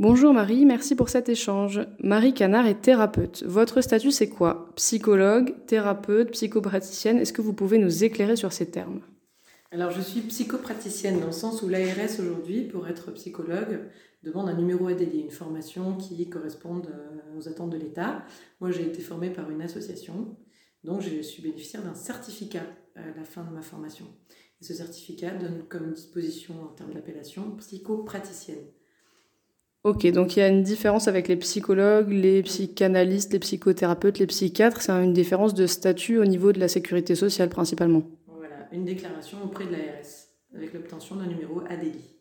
Bonjour Marie, merci pour cet échange. Marie Canard est thérapeute. Votre statut c'est quoi? Psychologue, thérapeute, psychopraticienne Est-ce que vous pouvez nous éclairer sur ces termes? Alors je suis psychopraticienne dans le sens où l'ARS aujourd'hui, pour être psychologue, demande un numéro ADD, une formation qui corresponde euh, aux attentes de l'État. Moi j'ai été formée par une association, donc je suis bénéficiaire d'un certificat à la fin de ma formation. Ce certificat donne comme disposition en termes d'appellation psychopraticienne. Ok, donc il y a une différence avec les psychologues, les psychanalystes, les psychothérapeutes, les psychiatres. C'est une différence de statut au niveau de la sécurité sociale principalement. Voilà, une déclaration auprès de l'ARS avec l'obtention d'un numéro ADI.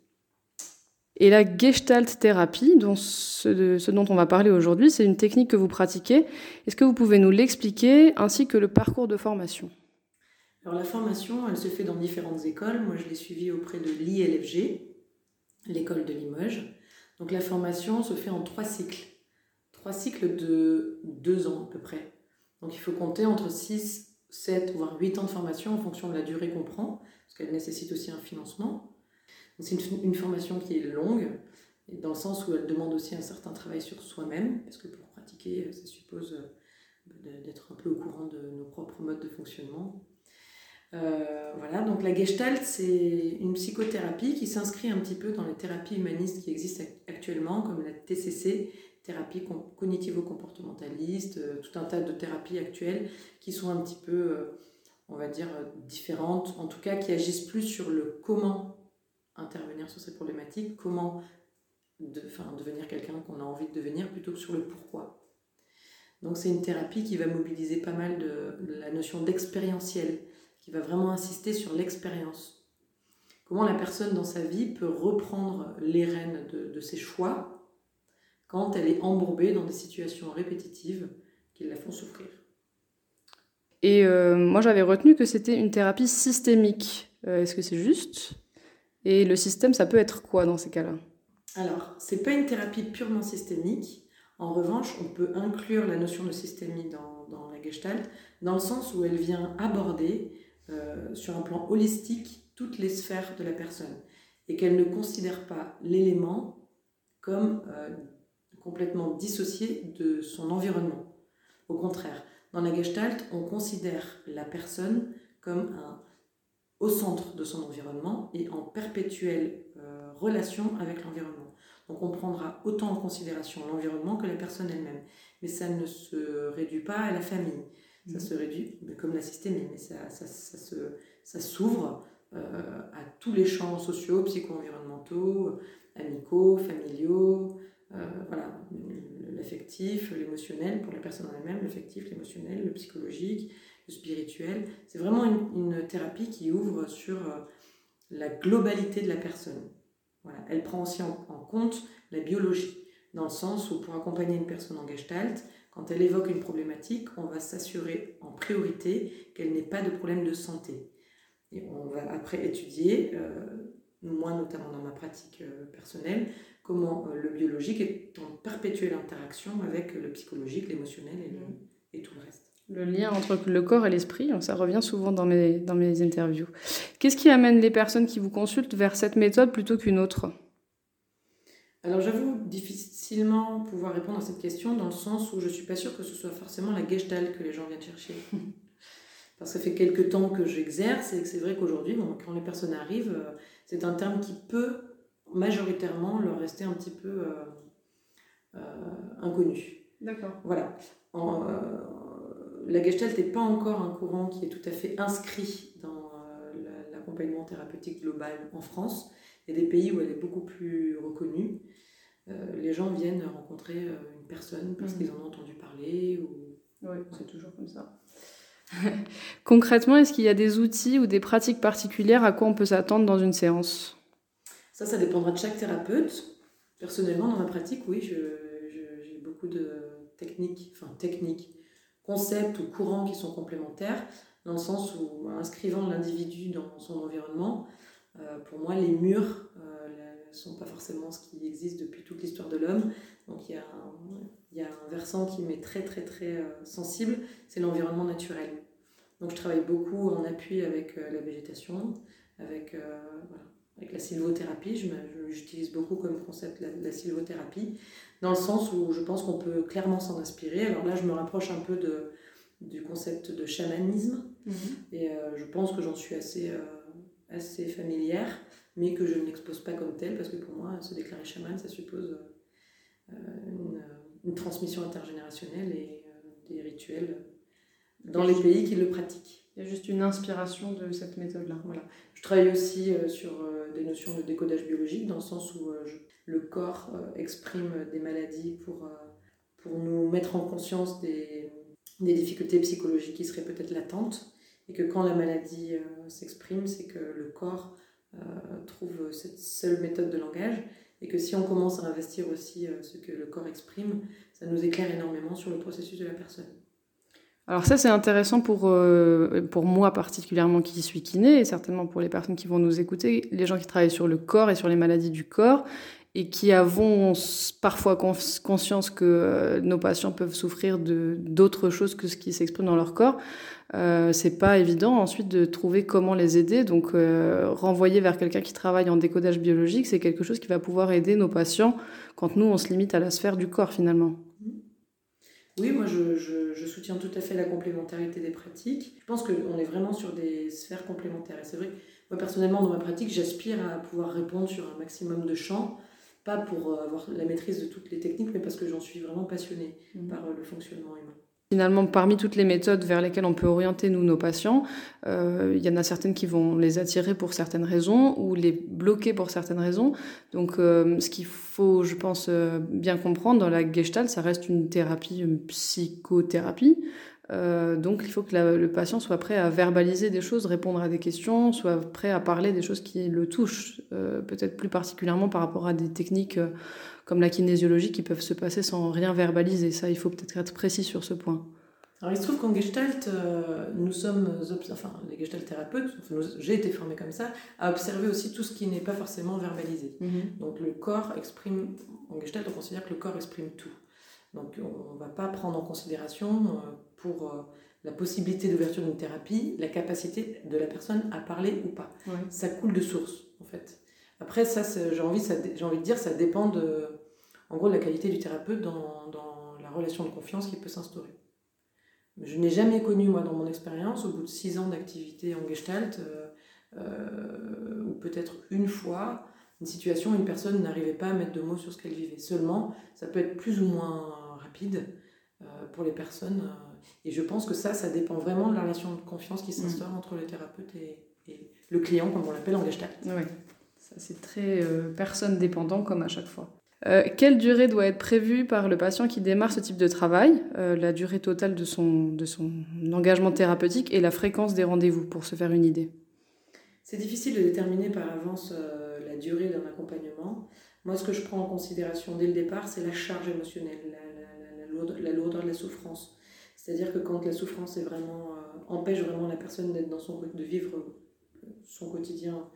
Et la gestalt thérapie, dont ce, ce dont on va parler aujourd'hui, c'est une technique que vous pratiquez. Est-ce que vous pouvez nous l'expliquer ainsi que le parcours de formation? Alors la formation, elle se fait dans différentes écoles. Moi, je l'ai suivie auprès de l'ILFG, l'école de Limoges. Donc la formation se fait en trois cycles. Trois cycles de deux ans à peu près. Donc il faut compter entre 6, 7, voire 8 ans de formation en fonction de la durée qu'on prend, parce qu'elle nécessite aussi un financement. C'est une, formation qui est longue, dans le sens où elle demande aussi un certain travail sur soi-même, parce que pour pratiquer, ça suppose euh, d'être un peu au courant de nos propres modes de fonctionnement. Euh, voilà, donc la gestalt, c'est une psychothérapie qui s'inscrit un petit peu dans les thérapies humanistes qui existent actuellement, comme la TCC, thérapie cognitivo-comportementaliste, euh, tout un tas de thérapies actuelles qui sont un petit peu, euh, on va dire, différentes, en tout cas qui agissent plus sur le comment intervenir sur ces problématiques, comment de, devenir quelqu'un qu'on a envie de devenir, plutôt que sur le pourquoi. Donc c'est une thérapie qui va mobiliser pas mal de la notion d'expérientiel qui va vraiment insister sur l'expérience. Comment la personne dans sa vie peut reprendre les rênes de, ses choix quand elle est embourbée dans des situations répétitives qui la font souffrir. Et euh, moi j'avais retenu que c'était une thérapie systémique. Euh, est-ce que c'est juste? Et le système, ça peut être quoi dans ces cas-là? Alors, c'est pas une thérapie purement systémique. En revanche, on peut inclure la notion de systémie dans, dans la gestalt, dans le sens où elle vient aborder euh, sur un plan holistique toutes les sphères de la personne et qu'elle ne considère pas l'élément comme euh, complètement dissocié de son environnement. Au contraire, dans la gestalt, on considère la personne comme un, au centre de son environnement et en perpétuelle euh, relation avec l'environnement. Donc on prendra autant en considération l'environnement que la personne elle-même. Mais ça ne se réduit pas à la famille, ça se réduit, comme la systémie, mais ça, ça, ça, se, ça s'ouvre euh, à tous les champs sociaux, psycho-environnementaux, amicaux, familiaux, euh, voilà, l'affectif, l'émotionnel pour la personne en elle-même, l'affectif, l'émotionnel, le psychologique, le spirituel. C'est vraiment une, une, thérapie qui ouvre sur euh, la globalité de la personne. Voilà. Elle prend aussi en, en compte la biologie, dans le sens où pour accompagner une personne en gestalt, quand elle évoque une problématique, on va s'assurer en priorité qu'elle n'ait pas de problème de santé. Et on va après étudier, euh, moi notamment dans ma pratique euh, personnelle, comment euh, le biologique est en perpétuelle interaction avec le psychologique, l'émotionnel et, et, tout le reste. Le lien entre le corps et l'esprit, ça revient souvent dans mes, dans mes interviews. Qu'est-ce qui amène les personnes qui vous consultent vers cette méthode plutôt qu'une autre? Alors j'avoue difficilement pouvoir répondre à cette question dans le sens où je ne suis pas sûre que ce soit forcément la gestalt que les gens viennent chercher. Parce que ça fait quelques temps que j'exerce et que c'est vrai qu'aujourd'hui, quand les personnes arrivent, euh, c'est un terme qui peut majoritairement leur rester un petit peu euh, euh, inconnu. D'accord. Voilà. la gestalt n'est pas encore un courant qui est tout à fait inscrit dans l'accompagnement thérapeutique global en France. Il y a des pays où elle est beaucoup plus reconnue. Euh, les gens viennent rencontrer euh, une personne parce mhm. qu'ils en ont entendu parler. Ou... Oui, c'est toujours comme ça. Concrètement, est-ce qu'il y a des outils ou des pratiques particulières à quoi on peut s'attendre dans une séance? Ça, ça dépendra de chaque thérapeute. Personnellement, dans ma pratique, oui, j'ai beaucoup de techniques, enfin techniques, concepts ou courants qui sont complémentaires, dans le sens où, inscrivant l'individu dans son environnement, euh, pour moi, les murs ne euh, sont pas forcément ce qui existe depuis toute l'histoire de l'homme. Donc il y, a un, il y, a un, versant qui m'est très très très euh, sensible, c'est l'environnement naturel. Donc je travaille beaucoup en appui avec la végétation, avec voilà, avec la sylvothérapie. J'utilise beaucoup comme concept la, la, sylvothérapie, dans le sens où je pense qu'on peut clairement s'en inspirer. Alors là, je me rapproche un peu de, du concept de chamanisme, mhm. et je pense que j'en suis assez, assez familière, mais que je ne l'expose pas comme tel, parce que pour moi, se déclarer chaman, ça suppose une, une, transmission intergénérationnelle et des rituels dans les pays qui le pratiquent. Il y a juste une inspiration de cette méthode-là. Voilà. Je travaille aussi euh, sur euh, des notions de décodage biologique, dans le sens où euh, le corps exprime des maladies pour, pour nous mettre en conscience des, des difficultés psychologiques qui seraient peut-être latentes, et que quand la maladie s'exprime, c'est que le corps trouve cette seule méthode de langage, et que si on commence à investir aussi ce que le corps exprime, ça nous éclaire énormément sur le processus de la personne. Alors ça, c'est intéressant pour, euh, pour moi particulièrement qui suis kiné, et certainement pour les personnes qui vont nous écouter, les gens qui travaillent sur le corps et sur les maladies du corps, et qui avons parfois conscience que euh, nos patients peuvent souffrir d'autres choses que ce qui s'exprime dans leur corps. Euh, c'est pas évident ensuite de trouver comment les aider. Donc, euh, renvoyer vers quelqu'un qui travaille en décodage biologique, c'est quelque chose qui va pouvoir aider nos patients quand nous, on se limite à la sphère du corps finalement. Oui, moi je, soutiens tout à fait la complémentarité des pratiques. Je pense qu'on est vraiment sur des sphères complémentaires. Et c'est vrai moi personnellement dans ma pratique, j'aspire à pouvoir répondre sur un maximum de champs, pas pour euh, avoir la maîtrise de toutes les techniques, mais parce que j'en suis vraiment passionnée mmh. par euh, le fonctionnement humain. Finalement, parmi toutes les méthodes vers lesquelles on peut orienter nous nos patients, euh, il y en a certaines qui vont les attirer pour certaines raisons ou les bloquer pour certaines raisons. Donc, euh, ce qu'il faut, je pense, euh, bien comprendre dans la Gestalt, ça reste une thérapie, une psychothérapie. Euh, donc, il faut que la, le patient soit prêt à verbaliser des choses, répondre à des questions, soit prêt à parler des choses qui le touchent, euh, peut-être plus particulièrement par rapport à des techniques comme la kinésiologie qui peuvent se passer sans rien verbaliser. Ça, il faut peut-être être précis sur ce point. Alors il se trouve qu'en Gestalt, euh, nous sommes, enfin les Gestalt thérapeutes, j'ai été formée comme ça, à observer aussi tout ce qui n'est pas forcément verbalisé. Mhm. Donc le corps exprime, en Gestalt on considère que le corps exprime tout. Donc on ne va pas prendre en considération euh, pour euh, la possibilité d'ouverture d'une thérapie la capacité de la personne à parler ou pas. Ça coule de source en fait. Après, ça, j'ai envie, envie de dire, ça dépend de, en gros, de la qualité du thérapeute dans, dans la relation de confiance qui peut s'instaurer. Je n'ai jamais connu, moi, dans mon expérience, au bout de six ans d'activité en Gestalt, euh, euh, ou peut-être une fois, une situation où une personne n'arrivait pas à mettre de mots sur ce qu'elle vivait. Seulement, ça peut être plus ou moins rapide euh, pour les personnes. et je pense que ça, ça dépend vraiment de la relation de confiance qui s'instaure mmh. entre le thérapeute et, et, le client, comme on l'appelle en Gestalt. Oui c'est très euh, personne dépendant comme à chaque fois. Euh, quelle durée doit être prévue par le patient qui démarre ce type de travail, euh, la durée totale de son, de son engagement thérapeutique et la fréquence des rendez-vous pour se faire une idée? C'est difficile de déterminer par avance la durée d'un accompagnement. Moi, ce que je prends en considération dès le départ, c'est la charge émotionnelle, la, lourdeur, de la souffrance. C'est-à-dire que quand la souffrance est vraiment, empêche vraiment la personne d'être dans son de vivre son quotidien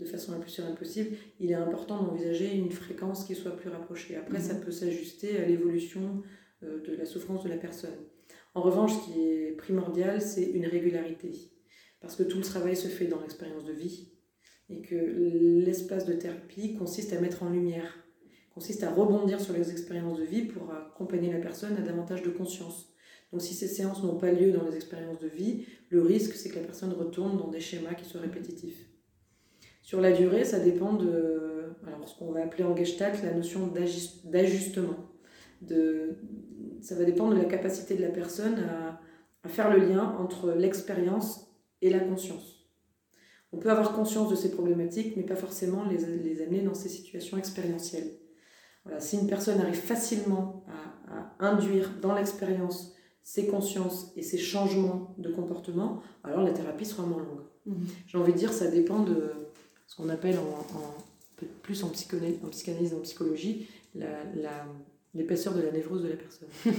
de façon la plus sereine possible, il est important d'envisager une fréquence qui soit plus rapprochée. Après, ça mhm. peut s'ajuster à l'évolution euh, de la souffrance de la personne. En revanche, ce qui est primordial, c'est une régularité. Parce que tout le travail se fait dans l'expérience de vie et que l'espace de thérapie consiste à mettre en lumière, consiste à rebondir sur les expériences de vie pour accompagner la personne à davantage de conscience. Donc si ces séances n'ont pas lieu dans les expériences de vie, le risque c'est que la personne retourne dans des schémas qui soient répétitifs. Sur la durée, ça dépend de alors, ce qu'on va appeler en gestalt la notion d'ajustement. Ça va dépendre de la capacité de la personne à, faire le lien entre l'expérience et la conscience. On peut avoir conscience de ces problématiques, mais pas forcément les amener dans ces situations expérientielles. Voilà, si une personne arrive facilement à, à induire dans l'expérience ses consciences et ses changements de comportement, alors la thérapie sera moins longue. Mmh. J'ai envie de dire, ça dépend de, ce qu'on appelle en, plus en, psychanalyse, en psychanalyse, en psychologie, l'épaisseur de la névrose de la personne.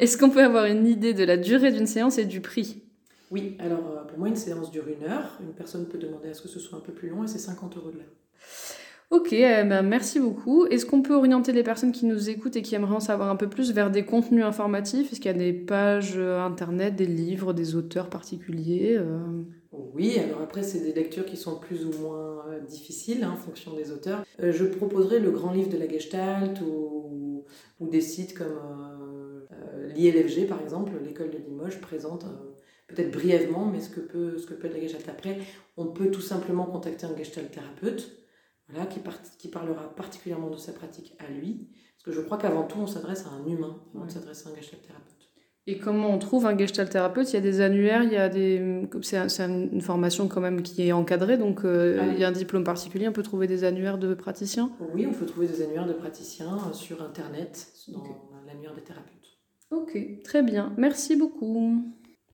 Est-ce qu'on peut avoir une idée de la durée d'une séance et du prix? Oui, alors euh, pour moi, une séance dure une heure. Une personne peut demander à ce que ce soit un peu plus long et c'est 50 euros de l'heure. Ok, eh ben merci beaucoup. Est-ce qu'on peut orienter les personnes qui nous écoutent et qui aimeraient en savoir un peu plus vers des contenus informatifs? Est-ce qu'il y a des pages euh, internet, des livres, des auteurs particuliers euh? Oui, alors après, c'est des lectures qui sont plus ou moins euh, difficiles hein, en fonction des auteurs. Je proposerai le grand livre de la Gestalt ou, des sites comme l'ILFG, par exemple, l'école de Limoges, présente peut-être brièvement, mais ce que, peut, ce que peut être la Gestalt après. On peut tout simplement contacter un Gestalt thérapeute voilà, qui, qui parlera particulièrement de sa pratique à lui. Parce que je crois qu'avant tout, on s'adresse à un humain avant de s'adresser à un Gestalt thérapeute. Et comment on trouve un gestalt thérapeute? Il y a des annuaires, il y a des c'est une formation quand même qui est encadrée, donc euh, ah il y a un diplôme particulier. On peut trouver des annuaires de praticiens? Oui, on peut trouver des annuaires de praticiens euh, sur internet dans l'annuaire des thérapeutes. Ok, très bien. Merci beaucoup.